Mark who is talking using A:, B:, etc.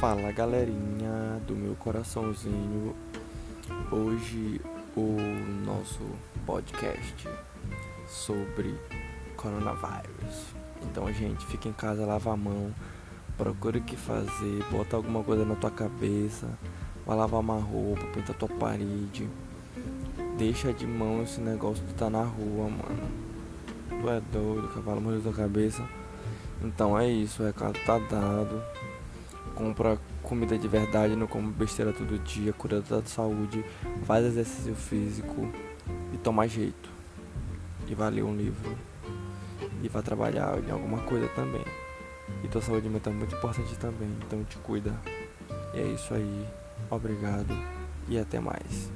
A: Fala galerinha do meu coraçãozinho. Hoje o nosso podcast sobre coronavírus. Então, gente, fica em casa, lava a mão, procura o que fazer, bota alguma coisa na tua cabeça, vai lavar uma roupa, pinta tua parede. Deixa de mão esse negócio de tá na rua, mano. Tu é doido, cavalo morreu tua cabeça. Então é isso, o recado tá dado compra comida de verdade, não come besteira todo dia, cuida da saúde, faz exercício físico e toma jeito. E vai ler um livro. E vai trabalhar em alguma coisa também. E tua saúde mental é muito importante também, então te cuida. E é isso aí. Obrigado e até mais.